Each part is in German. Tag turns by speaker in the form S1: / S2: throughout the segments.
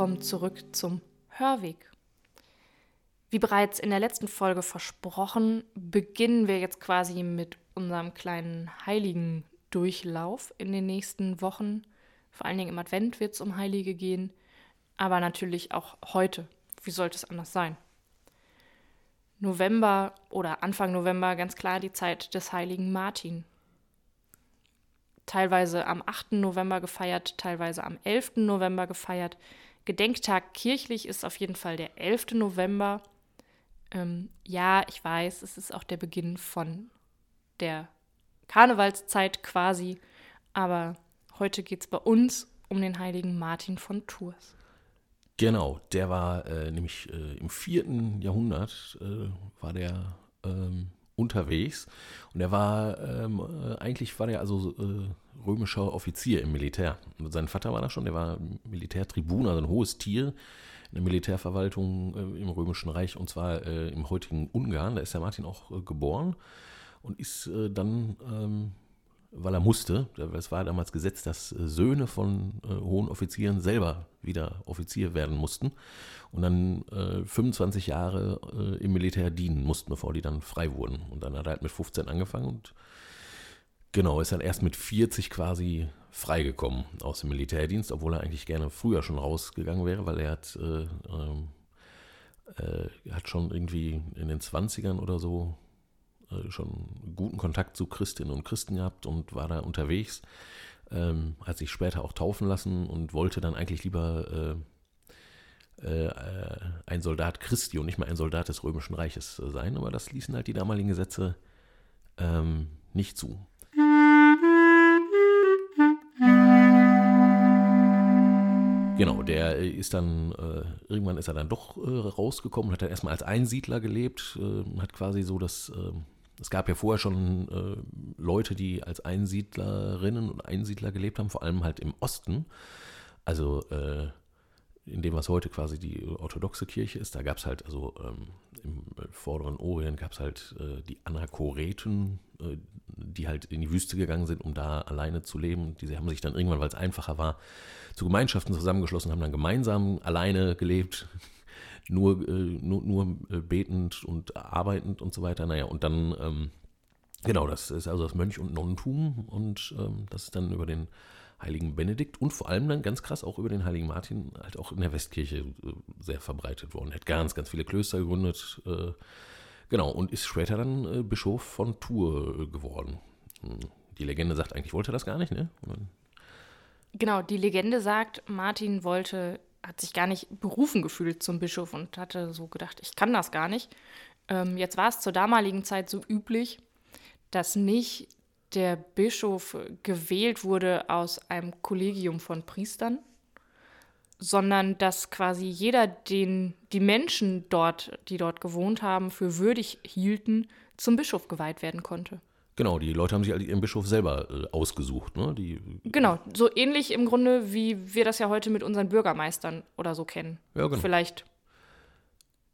S1: willkommen zurück zum Hörweg. Wie bereits in der letzten Folge versprochen, beginnen wir jetzt quasi mit unserem kleinen heiligen Durchlauf in den nächsten Wochen. Vor allen Dingen im Advent wird es um Heilige gehen, aber natürlich auch heute. Wie sollte es anders sein? November oder Anfang November ganz klar die Zeit des heiligen Martin. Teilweise am 8. November gefeiert, teilweise am 11. November gefeiert. Gedenktag kirchlich ist auf jeden Fall der 11. November. Ähm, ja, ich weiß, es ist auch der Beginn von der Karnevalszeit quasi, aber heute geht es bei uns um den heiligen Martin von Tours.
S2: Genau, der war äh, nämlich äh, im vierten Jahrhundert äh, war der ähm, unterwegs und er war ähm, äh, eigentlich war der also äh, römischer Offizier im Militär. Und sein Vater war da schon, der war Militärtribun, also ein hohes Tier in der Militärverwaltung äh, im Römischen Reich und zwar im heutigen Ungarn. Da ist der Martin auch geboren und ist dann ähm, weil er musste. Es war damals Gesetz, dass äh, Söhne von äh, hohen Offizieren selber wieder Offizier werden mussten und dann äh, 25 Jahre äh, im Militär dienen mussten, bevor die dann frei wurden. Und dann hat er halt mit 15 angefangen und genau, ist dann erst mit 40 quasi freigekommen aus dem Militärdienst, obwohl er eigentlich gerne früher schon rausgegangen wäre, weil er hat, äh, ähm, äh, hat schon irgendwie in den 20ern oder so äh, schon guten Kontakt zu Christinnen und Christen gehabt und war da unterwegs. Ähm, hat sich später auch taufen lassen und wollte dann eigentlich lieber äh, äh, ein Soldat Christi und nicht mehr ein Soldat des Römischen Reiches sein, aber das ließen halt die damaligen Gesetze ähm, nicht zu. Genau, der ist dann, äh, irgendwann ist er dann doch äh, rausgekommen, hat dann erstmal als Einsiedler gelebt, äh, hat quasi so das ähm, es gab ja vorher schon äh, Leute, die als Einsiedlerinnen und Einsiedler gelebt haben, vor allem halt im Osten. Also äh, in dem, was heute quasi die orthodoxe Kirche ist, da gab es halt, also ähm, im vorderen Orient gab es halt äh, die Anachoreten, äh, die halt in die Wüste gegangen sind, um da alleine zu leben. Diese haben sich dann irgendwann, weil es einfacher war, zu Gemeinschaften zusammengeschlossen, haben dann gemeinsam alleine gelebt nur, äh, nur, nur äh, betend und arbeitend und so weiter. Naja, und dann, ähm, genau, das ist also das Mönch- und Nonnentum und ähm, das ist dann über den heiligen Benedikt und vor allem dann ganz krass auch über den heiligen Martin halt auch in der Westkirche äh, sehr verbreitet worden. Er hat ganz, ganz viele Klöster gegründet, äh, genau, und ist später dann äh, Bischof von Tours geworden. Hm, die Legende sagt eigentlich, wollte er das gar nicht, ne?
S1: Genau, die Legende sagt, Martin wollte hat sich gar nicht berufen gefühlt zum Bischof und hatte so gedacht, ich kann das gar nicht. Ähm, jetzt war es zur damaligen Zeit so üblich, dass nicht der Bischof gewählt wurde aus einem Kollegium von Priestern, sondern dass quasi jeder, den die Menschen dort, die dort gewohnt haben, für würdig hielten, zum Bischof geweiht werden konnte.
S2: Genau, die Leute haben sich halt ihren Bischof selber äh, ausgesucht. Ne? Die,
S1: genau, so ähnlich im Grunde, wie wir das ja heute mit unseren Bürgermeistern oder so kennen. Ja, genau. Vielleicht,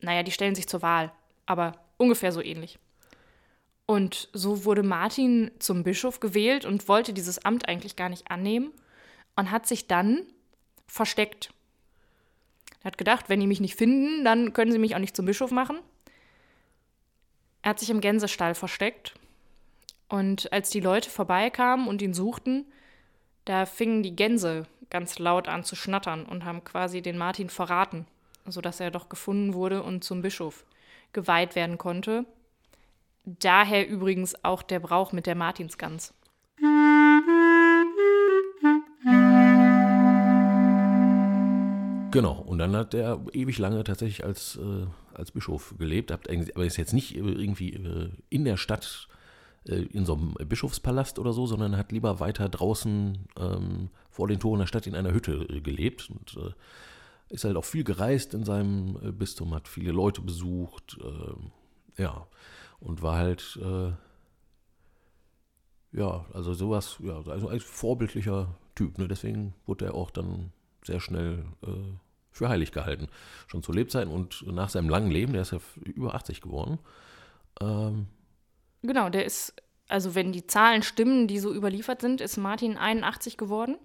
S1: naja, die stellen sich zur Wahl, aber ungefähr so ähnlich. Und so wurde Martin zum Bischof gewählt und wollte dieses Amt eigentlich gar nicht annehmen und hat sich dann versteckt. Er hat gedacht, wenn die mich nicht finden, dann können sie mich auch nicht zum Bischof machen. Er hat sich im Gänsestall versteckt und als die Leute vorbeikamen und ihn suchten, da fingen die Gänse ganz laut an zu schnattern und haben quasi den Martin verraten, sodass er doch gefunden wurde und zum Bischof geweiht werden konnte. Daher übrigens auch der Brauch mit der Martinsgans.
S2: Genau, und dann hat er ewig lange tatsächlich als, äh, als Bischof gelebt, aber ist jetzt nicht irgendwie äh, in der Stadt äh, in so einem Bischofspalast oder so, sondern hat lieber weiter draußen ähm, vor den Toren der Stadt in einer Hütte äh, gelebt und äh, ist halt auch viel gereist in seinem äh, Bistum, hat viele Leute besucht, äh, ja, und war halt, äh, ja, also sowas, ja, also ein vorbildlicher Typ, ne? deswegen wurde er auch dann sehr schnell für heilig gehalten, schon zu Lebzeiten und nach seinem langen Leben, der ist ja über 80 geworden, ähm,
S1: Genau, der ist, also wenn die Zahlen stimmen, die so überliefert sind, ist Martin 81 geworden.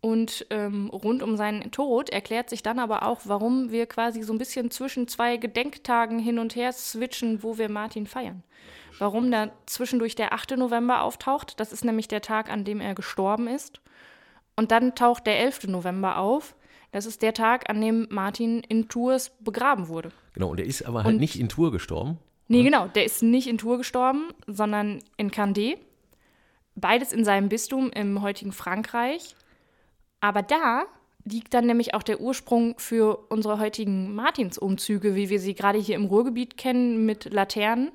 S1: Und ähm, rund um seinen Tod erklärt sich dann aber auch, warum wir quasi so ein bisschen zwischen zwei Gedenktagen hin und her switchen, wo wir Martin feiern. Warum da zwischendurch der 8. November auftaucht, das ist nämlich der Tag, an dem er gestorben ist. Und dann taucht der 11. November auf. Das ist der Tag, an dem Martin in Tours begraben wurde.
S2: Genau, und er ist aber halt und, nicht in Tours gestorben.
S1: Nee, genau, der ist nicht in Tours gestorben, sondern in Candé. Beides in seinem Bistum im heutigen Frankreich. Aber da liegt dann nämlich auch der Ursprung für unsere heutigen Martinsumzüge, wie wir sie gerade hier im Ruhrgebiet kennen, mit Laternen.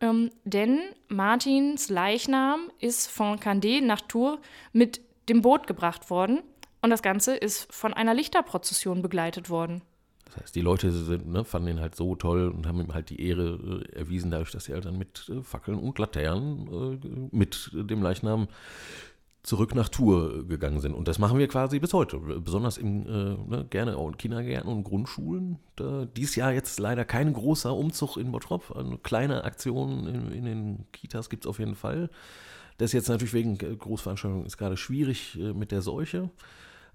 S1: Ähm, denn Martins Leichnam ist von Candé nach Tours mit dem Boot gebracht worden. Und das Ganze ist von einer Lichterprozession begleitet worden.
S2: Das heißt, die Leute sind, ne, fanden ihn halt so toll und haben ihm halt die Ehre äh, erwiesen, dadurch, dass sie halt dann mit äh, Fackeln und Laternen äh, mit dem Leichnam zurück nach Tour gegangen sind. Und das machen wir quasi bis heute. Besonders im, äh, ne, gerne auch in Kindergärten und Grundschulen. Da, dies Jahr jetzt leider kein großer Umzug in Bottrop. Eine kleine Aktion in, in den Kitas gibt es auf jeden Fall. Das ist jetzt natürlich wegen Großveranstaltungen ist gerade schwierig äh, mit der Seuche.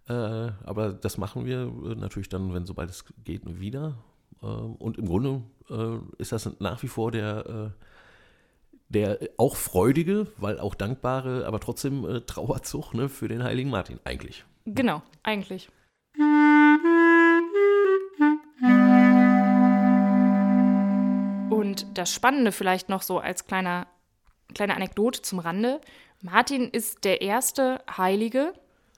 S2: Äh, aber das machen wir äh, natürlich dann, wenn sobald es geht, wieder. Äh, und im Grunde äh, ist das nach wie vor der der auch freudige, weil auch dankbare, aber trotzdem äh, Trauerzug ne, für den heiligen Martin, eigentlich.
S1: Genau, eigentlich. Und das Spannende vielleicht noch so als kleiner, kleine Anekdote zum Rande. Martin ist der erste Heilige,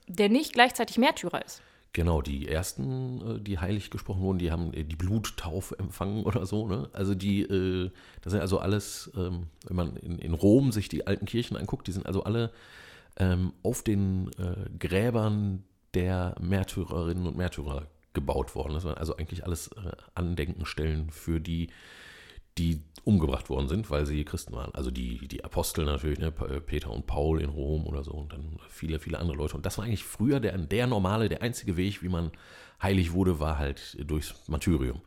S1: der nicht gleichzeitig Märtyrer ist.
S2: Genau, die ersten, äh, die heilig gesprochen wurden, die haben äh, die Bluttaufe empfangen oder so. Ne? Also die, äh, das sind also alles, ähm, wenn man in, Rom sich die alten Kirchen anguckt, die sind also alle ähm, auf den Gräbern der Märtyrerinnen und Märtyrer gebaut worden. Das waren also eigentlich alles Andenkenstellen für die die umgebracht worden sind, weil sie Christen waren. Also die, die Apostel natürlich, ne? Peter und Paul in Rom oder so und dann viele, viele andere Leute. Und das war eigentlich früher der, der normale, der einzige Weg, wie man heilig wurde, war halt durchs Martyrium.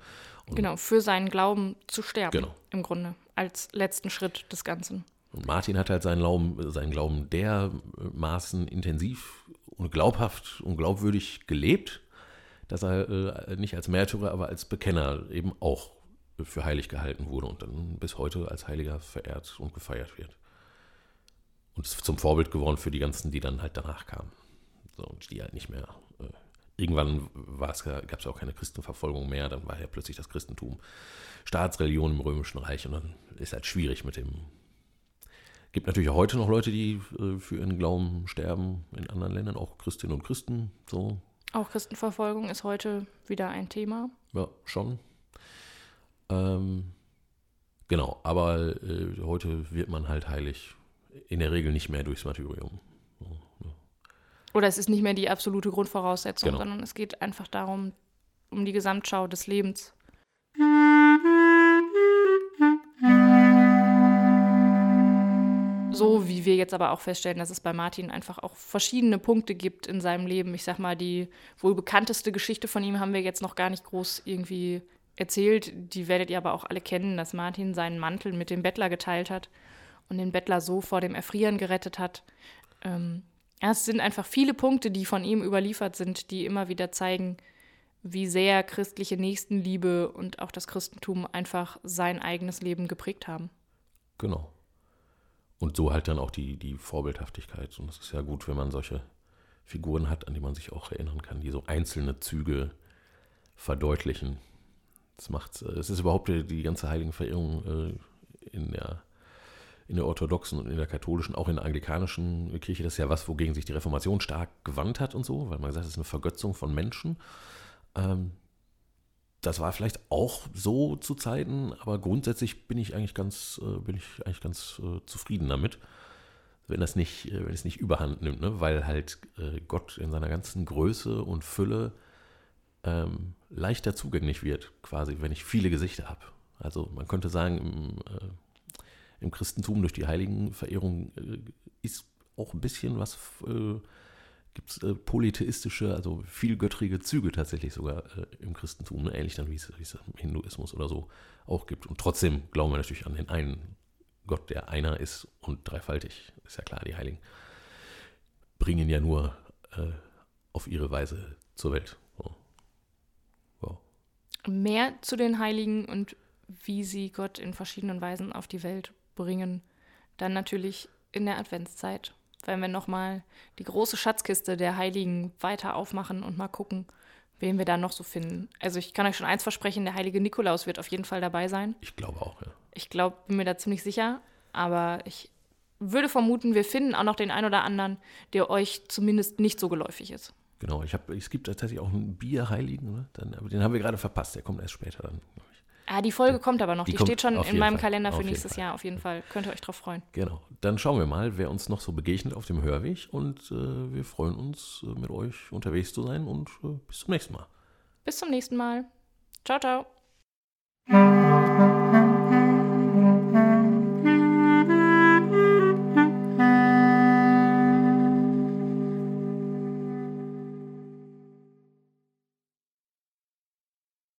S1: Und genau, für seinen Glauben zu sterben, genau. im Grunde, als letzten Schritt des Ganzen.
S2: Und Martin hat halt seinen Glauben, seinen Glauben dermaßen intensiv und glaubhaft und glaubwürdig gelebt, dass er äh, nicht als Märtyrer, aber als Bekenner eben auch für heilig gehalten wurde und dann bis heute als Heiliger verehrt und gefeiert wird. Und ist zum Vorbild geworden für die ganzen, die dann halt danach kamen. So, und die halt nicht mehr. Äh, irgendwann gab es ja auch keine Christenverfolgung mehr, dann war ja plötzlich das Christentum Staatsreligion im Römischen Reich und dann ist halt schwierig mit dem. Gibt natürlich auch heute noch Leute, die äh, für ihren Glauben sterben in anderen Ländern, auch Christinnen und Christen. So.
S1: Auch Christenverfolgung ist heute wieder ein Thema.
S2: Ja, schon. Ähm, genau, aber äh, heute wird man halt heilig in der Regel nicht mehr durchs Martyrium.
S1: Oder es ist nicht mehr die absolute Grundvoraussetzung, genau. sondern es geht einfach darum, um die Gesamtschau des Lebens. So wie wir jetzt aber auch feststellen, dass es bei Martin einfach auch verschiedene Punkte gibt in seinem Leben. Ich sag mal, die wohl bekannteste Geschichte von ihm haben wir jetzt noch gar nicht groß irgendwie erzählt, die werdet ihr aber auch alle kennen, dass Martin seinen Mantel mit dem Bettler geteilt hat und den Bettler so vor dem Erfrieren gerettet hat. Ähm, es sind einfach viele Punkte, die von ihm überliefert sind, die immer wieder zeigen, wie sehr christliche Nächstenliebe und auch das Christentum einfach sein eigenes Leben geprägt haben.
S2: Genau. Und so halt dann auch die, die Vorbildhaftigkeit. Und es ist ja gut, wenn man solche Figuren hat, an die man sich auch erinnern kann, die so einzelne Züge verdeutlichen, das macht, äh, es ist überhaupt die, ganze Heiligenverehrung äh, in der in der orthodoxen und in der katholischen, auch in der anglikanischen Kirche, das ist ja was, wogegen sich die Reformation stark gewandt hat und so, weil man gesagt hat, es ist eine Vergötzung von Menschen. Ähm, das war vielleicht auch so zu Zeiten, aber grundsätzlich bin ich eigentlich ganz, äh, bin ich eigentlich ganz äh, zufrieden damit, wenn das nicht, äh, wenn es nicht überhand nimmt, ne? weil halt äh, Gott in seiner ganzen Größe und Fülle ähm, leichter zugänglich wird, quasi, wenn ich viele Gesichter habe. Also man könnte sagen, im, äh, im Christentum durch die Heiligenverehrung äh, ist auch ein bisschen was, äh, gibt es äh, polytheistische, also vielgöttrige Züge tatsächlich sogar äh, im Christentum, ne? ähnlich dann wie es, im Hinduismus oder so auch gibt. Und trotzdem glauben wir natürlich an den einen Gott, der einer ist und dreifaltig, ist ja klar, die Heiligen bringen ja nur äh, auf ihre Weise zur Welt.
S1: Mehr zu den Heiligen und wie sie Gott in verschiedenen Weisen auf die Welt bringen. Dann natürlich in der Adventszeit, wenn wir nochmal die große Schatzkiste der Heiligen weiter aufmachen und mal gucken, wen wir da noch so finden. Also ich kann euch schon eins versprechen, der heilige Nikolaus wird auf jeden Fall dabei sein.
S2: Ich glaube auch, ja.
S1: Ich glaube, bin mir da ziemlich sicher, aber ich würde vermuten, wir finden auch noch den einen oder anderen, der euch zumindest nicht so geläufig ist.
S2: Genau, ich hab, es gibt tatsächlich auch einen Bierheiligen, ne? dann, aber den haben wir gerade verpasst, der kommt erst später dann.
S1: Ah, die Folge kommt aber noch. Die, die steht schon in meinem Fall. Kalender für nächstes Jahr auf jeden Fall. Könnt ihr euch drauf freuen.
S2: Genau. Dann schauen wir mal, wer uns noch so begegnet auf dem Hörweg. Und äh, wir freuen uns, äh, mit euch unterwegs zu sein. Und äh, bis zum nächsten Mal.
S1: Bis zum nächsten Mal. Ciao, ciao.